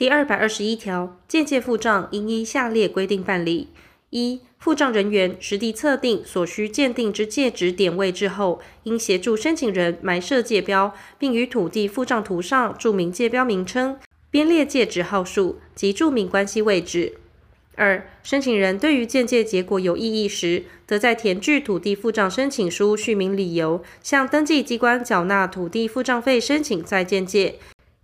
第二百二十一条，鉴界付账应依下列规定办理：一、付账人员实地测定所需鉴定之界址点位置后，应协助申请人埋设界标，并于土地付账图上注明界标名称、编列界址号数及注明关系位置。二、申请人对于鉴界结果有异议时，则在填具土地付账申请书叙明理由，向登记机关缴纳土地付账费，申请再鉴界。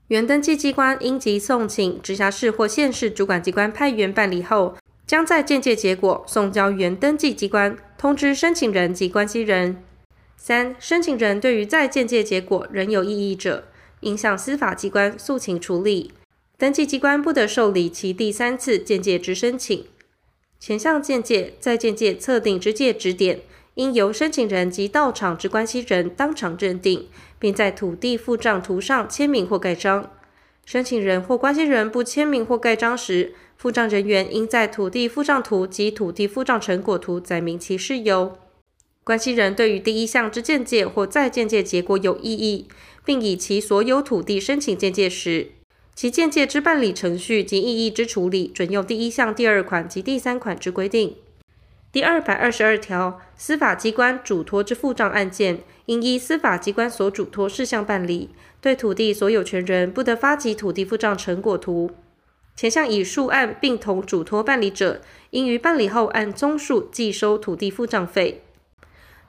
原登记机关应即送请直辖市或县市主管机关派员办理后，将在鉴界结果送交原登记机关，通知申请人及关系人。三、申请人对于再鉴界结果仍有异议者，应向司法机关诉请处理。登记机关不得受理其第三次鉴界之申请。前项鉴界、再鉴界测定之界指点，应由申请人及到场之关系人当场认定，并在土地付账图上签名或盖章。申请人或关系人不签名或盖章时，付账人员应在土地付账图及土地付账成果图载明其事由。关系人对于第一项之鉴界或再鉴界结果有异议，并以其所有土地申请鉴界时，其鉴界之办理程序及异议之处理，准用第一项第二款及第三款之规定。第二百二十二条，司法机关嘱托之付账案件，应依司法机关所嘱托事项办理。对土地所有权人，不得发给土地付账成果图。前项已数案并同嘱托办理者，应于办理后按宗数计收土地付账费。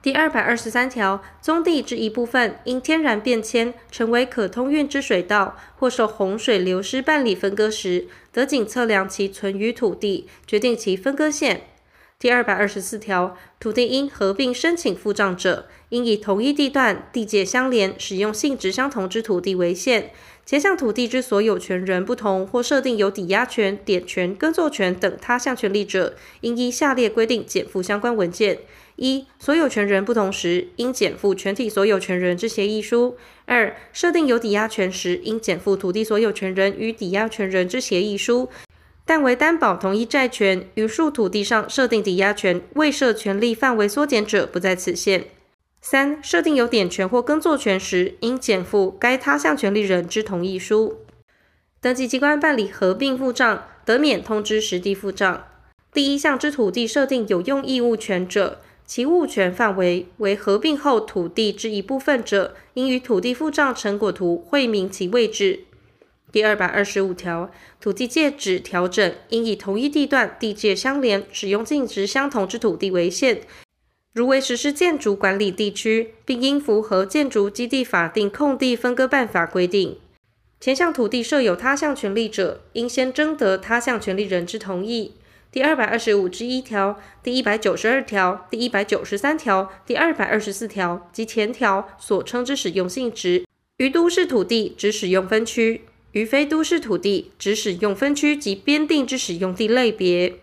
第二百二十三条，宗地之一部分因天然变迁成为可通运之水道，或受洪水流失办理分割时，得仅测量其存余土地，决定其分割线。第二百二十四条，土地因合并申请付账者，应以同一地段、地界相连、使用性质相同之土地为限。前项土地之所有权人不同，或设定有抵押权、典权、耕作权等他项权利者，应依下列规定减负相关文件。一、所有权人不同时，应减负全体所有权人之协议书；二、设定有抵押权时，应减负土地所有权人与抵押权人之协议书。但为担保同一债权，于数土地上设定抵押权未设权利范围缩减者，不在此限。三、设定有典权或耕作权时，应减负该他项权利人之同意书。登记机关办理合并付账，得免通知实地付账。第一项之土地设定有用义务权者，其物权范围为合并后土地之一部分者，应于土地付账成果图绘明其位置。第二百二十五条，土地界址调整应以同一地段、地界相连、使用性质相同之土地为限。如为实施建筑管理地区，并应符合建筑基地法定空地分割办法规定。前项土地设有他项权利者，应先征得他项权利人之同意。第二百二十五之一条、第一百九十二条、第一百九十三条、第二百二十四条及前条所称之使用性质，于都市土地之使用分区，于非都市土地只使用分区及编定之使用地类别。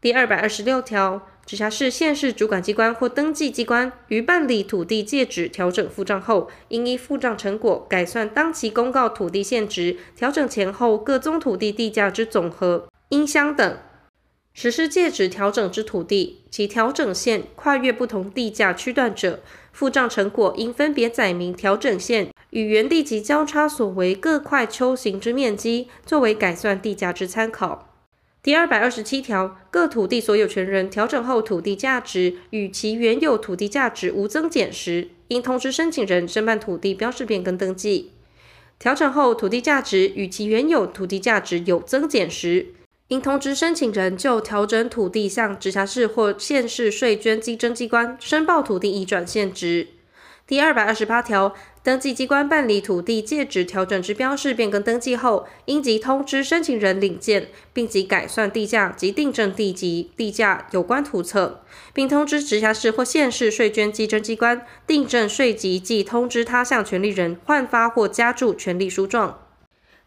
第二百二十六条，直辖市、县市主管机关或登记机关于办理土地界址调整付账后，应依付账成果改算当期公告土地现值，调整前后各宗土地地价之总和，应相等。实施界址调整之土地，其调整线跨越不同地价区段者，付账成果应分别载明调整线与原地及交叉所为各块丘形之面积，作为改算地价之参考。第二百二十七条，各土地所有权人调整后土地价值与其原有土地价值无增减时，应通知申请人申办土地标示变更登记；调整后土地价值与其原有土地价值有增减时，应通知申请人就调整土地向直辖市或县市税捐稽征机关申报土地移转现值。第二百二十八条，登记机关办理土地界址调整之标示变更登记后，应即通知申请人领件，并即改算地价及订正地籍地价有关图册，并通知直辖市或县市税捐稽征机关订正税籍即通知他项权利人换发或加注权利书状。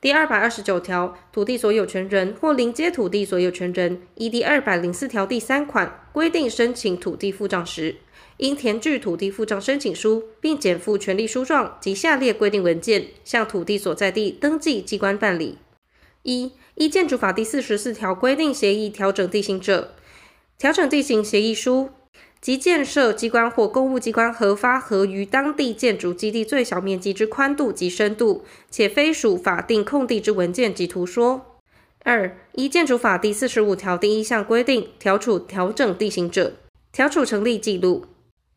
第二百二十九条，土地所有权人或邻接土地所有权人，依第二百零四条第三款规定申请土地付账时，应填具土地付账申请书，并检附权利书状及下列规定文件，向土地所在地登记机关办理：一、依建筑法第四十四条规定协议调整地形者，调整地形协议书即建设机关或公务机关核发合于当地建筑基地最小面积之宽度及深度，且非属法定空地之文件及图说。二、依建筑法第四十五条第一项规定，调处调整地形者，调处成立记录。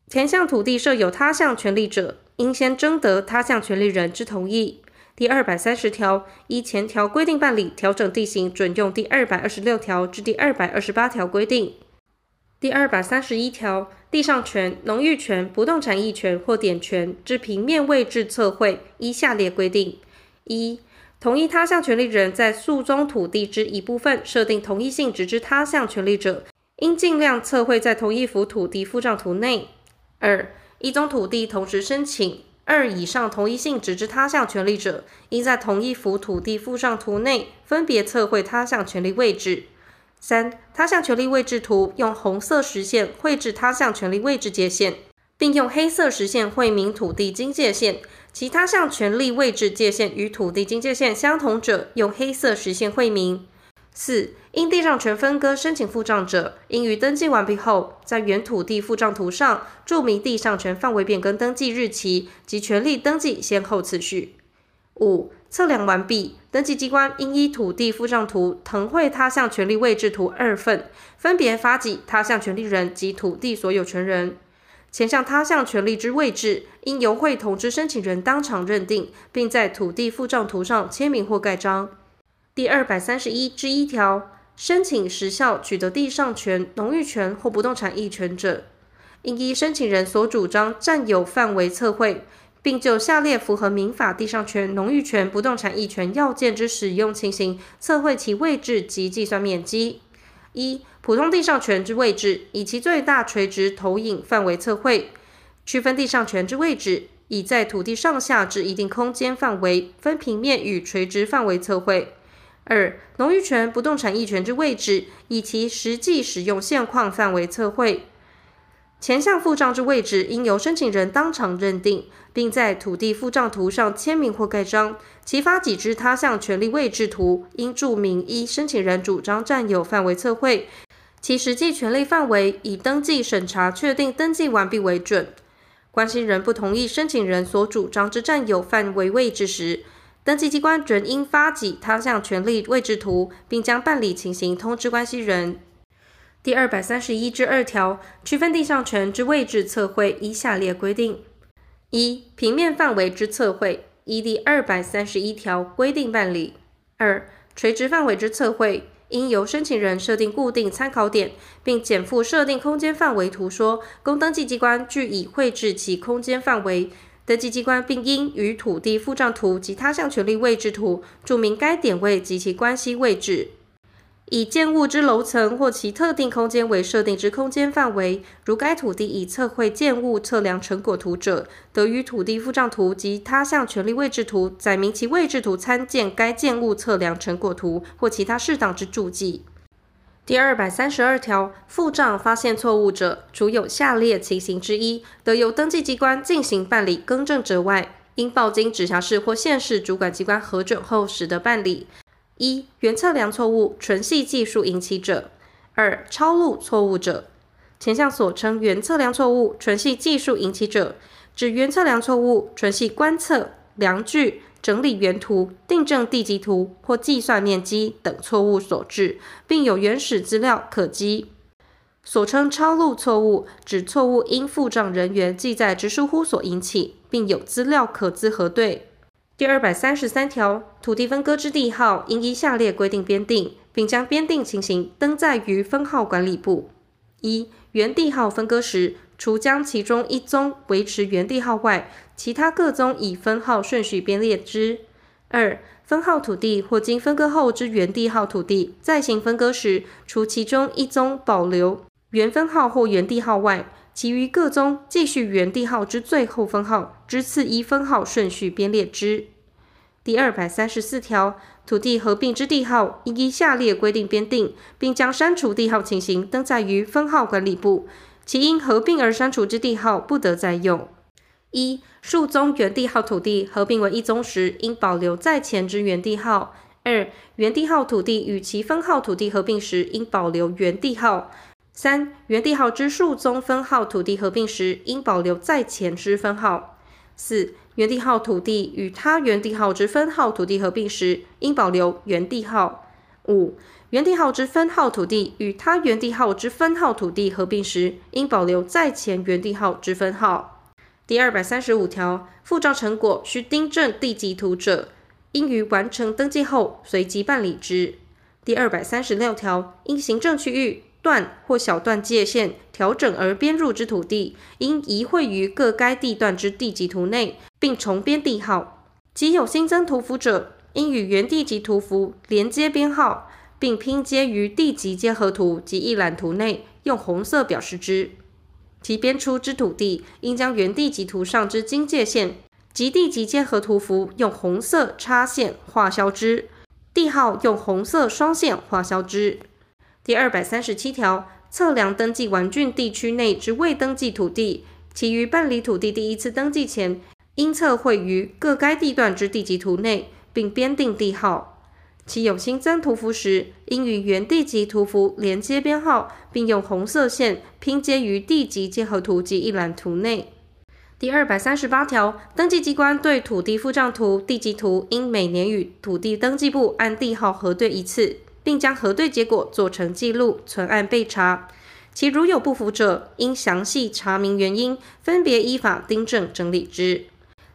前项土地设有他项权利者，应先征得他项权利人之同意。第二百三十条依前条规定办理调整地形，准用第二百二十六条至第二百二十八条规定。第二百三十一条，地上权、农域权、不动产役权或典权之平面位置测绘，依下列规定：一、同一他项权利人在诉中土地之一部分设定同一性质之他项权利者，应尽量测绘在同一幅土地附账图内；二、一宗土地同时申请二以上同一性质之他项权利者，应在同一幅土地附账图内分别测绘他项权利位置。三、他项权利位置图用红色实线绘制他项权利位置界线，并用黑色实线绘明土地经界线。其他项权利位置界线与土地经界线相同者，用黑色实线绘明。四、因地上权分割申请付账者，应于登记完毕后，在原土地付账图上注明地上权范围变更登记日期及权利登记先后次序。五、测量完毕，登记机关应依土地附上图腾绘他项权利位置图二份，分别发给他项权利人及土地所有权人。前项他项权利之位置，应由会同之申请人当场认定，并在土地附上图上签名或盖章。第二百三十一之一条，申请时效取得地上权、农域权或不动产役权者，应依申请人所主张占有范围测绘。并就下列符合民法地上权、农域权、不动产役权要件之使用情形，测绘其位置及计算面积。一、普通地上权之位置，以其最大垂直投影范围测绘；区分地上权之位置，以在土地上下之一定空间范围分平面与垂直范围测绘。二、农域权、不动产役权之位置，以其实际使用现况范围测绘。前项付账之位置，应由申请人当场认定，并在土地付账图上签名或盖章。其发给之他项权利位置图，应注明依申请人主张占有范围测绘，其实际权利范围以登记审查确定登记完毕为准。关系人不同意申请人所主张之占有范围位置时，登记机关仍应发给他项权利位置图，并将办理情形通知关系人。第二百三十一之二条，区分地上权之位置测绘依下列规定：一、平面范围之测绘，依第二百三十一条规定办理；二、垂直范围之测绘，应由申请人设定固定参考点，并减负设定空间范围图说，供登记机关据以绘制其空间范围。登记机关并应于土地附账图及他项权利位置图注明该点位及其关系位置。以建物之楼层或其特定空间为设定之空间范围，如该土地已测绘建物测量成果图者，得于土地附账图及他项权利位置图载明其位置图参见该建物测量成果图或其他适当之注记。第二百三十二条，付账发现错误者，除有下列情形之一，得由登记机关进行办理更正者外，应报经直辖市或县市主管机关核准后，始得办理。一、原测量错误纯系技术引起者；二、抄录错误者。前项所称原测量错误纯系技术引起者，指原测量错误纯系观测、量距、整理原图、订正地籍图或计算面积等错误所致，并有原始资料可稽。所称抄录错误，指错误因付账人员记载之疏忽所引起，并有资料可资核对。第二百三十三条，土地分割之地号应依下列规定编定，并将编定情形登载于分号管理簿。一、原地号分割时，除将其中一宗维持原地号外，其他各宗以分号顺序编列之。二、分号土地或经分割后之原地号土地再行分割时，除其中一宗保留原分号或原地号外，其余各宗继续原地号之最后分号之次一分号顺序编列之。第二百三十四条，土地合并之地号依下列规定编定，并将删除地号情形登载于分号管理簿。其因合并而删除之地号不得再用。一、数宗原地号土地合并为一宗时，应保留在前之原地号。二、原地号土地与其分号土地合并时，应保留原地号。三、原地号之数宗分号土地合并时，应保留在前之分号。四、原地号土地与他原地号之分号土地合并时，应保留原地号。五、原地号之分号土地与他原地号之分号土地合并时，应保留在前原地号之分号。第二百三十五条，复照成果需订正地籍图者，应于完成登记后随即办理之。第二百三十六条，因行政区域段或小段界线调整而编入之土地，应移绘于各该地段之地籍图内，并重编地号。即有新增图符者，应与原地籍图符连接编号，并拼接于地籍结合图及一览图内，用红色表示之。其编出之土地，应将原地籍图上之经界线及地籍结合图符用红色插线划销之，地号用红色双线划销之。第二百三十七条，测量登记完竣地区内之未登记土地，其于办理土地第一次登记前，应测绘于各该地段之地籍图内，并编定地号。其有新增图符时，应与原地籍图符连接编号，并用红色线拼接于地籍结合图及一览图内。第二百三十八条，登记机关对土地复丈图、地籍图，应每年与土地登记簿按地号核对一次。并将核对结果做成记录，存案备查。其如有不符者，应详细查明原因，分别依法订正整理之。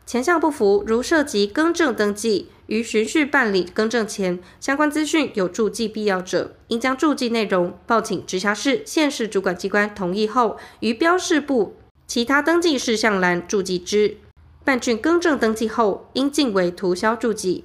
前项不符，如涉及更正登记，于循序办理更正前，相关资讯有注记必要者，应将注记内容报请直辖市、县市主管机关同意后，于标示部其他登记事项栏注记之。办竣更正登记后，应径为涂销注记。